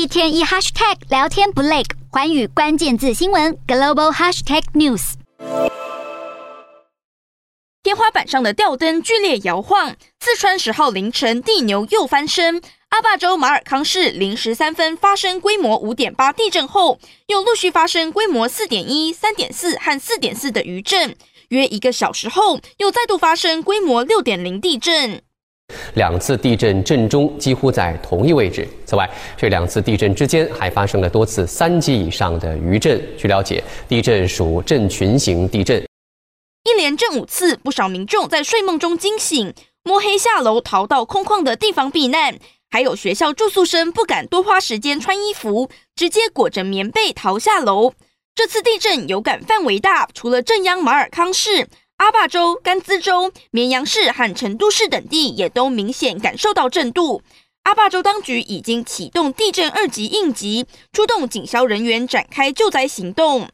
一天一 hashtag 聊天不累，寰宇关键字新闻 global hashtag news。天花板上的吊灯剧烈摇晃，四川十号凌晨地牛又翻身。阿坝州马尔康市零时三分发生规模五点八地震后，又陆续发生规模四点一、三点四和四点四的余震。约一个小时后，又再度发生规模六点零地震。两次地震震中几乎在同一位置。此外，这两次地震之间还发生了多次三级以上的余震。据了解，地震属震群型地震。一连震五次，不少民众在睡梦中惊醒，摸黑下楼逃到空旷的地方避难。还有学校住宿生不敢多花时间穿衣服，直接裹着棉被逃下楼。这次地震有感范围大，除了震央马尔康市、阿坝州、甘孜州、绵阳市和成都市等地也都明显感受到震度。阿坝州当局已经启动地震二级应急，出动警消人员展开救灾行动。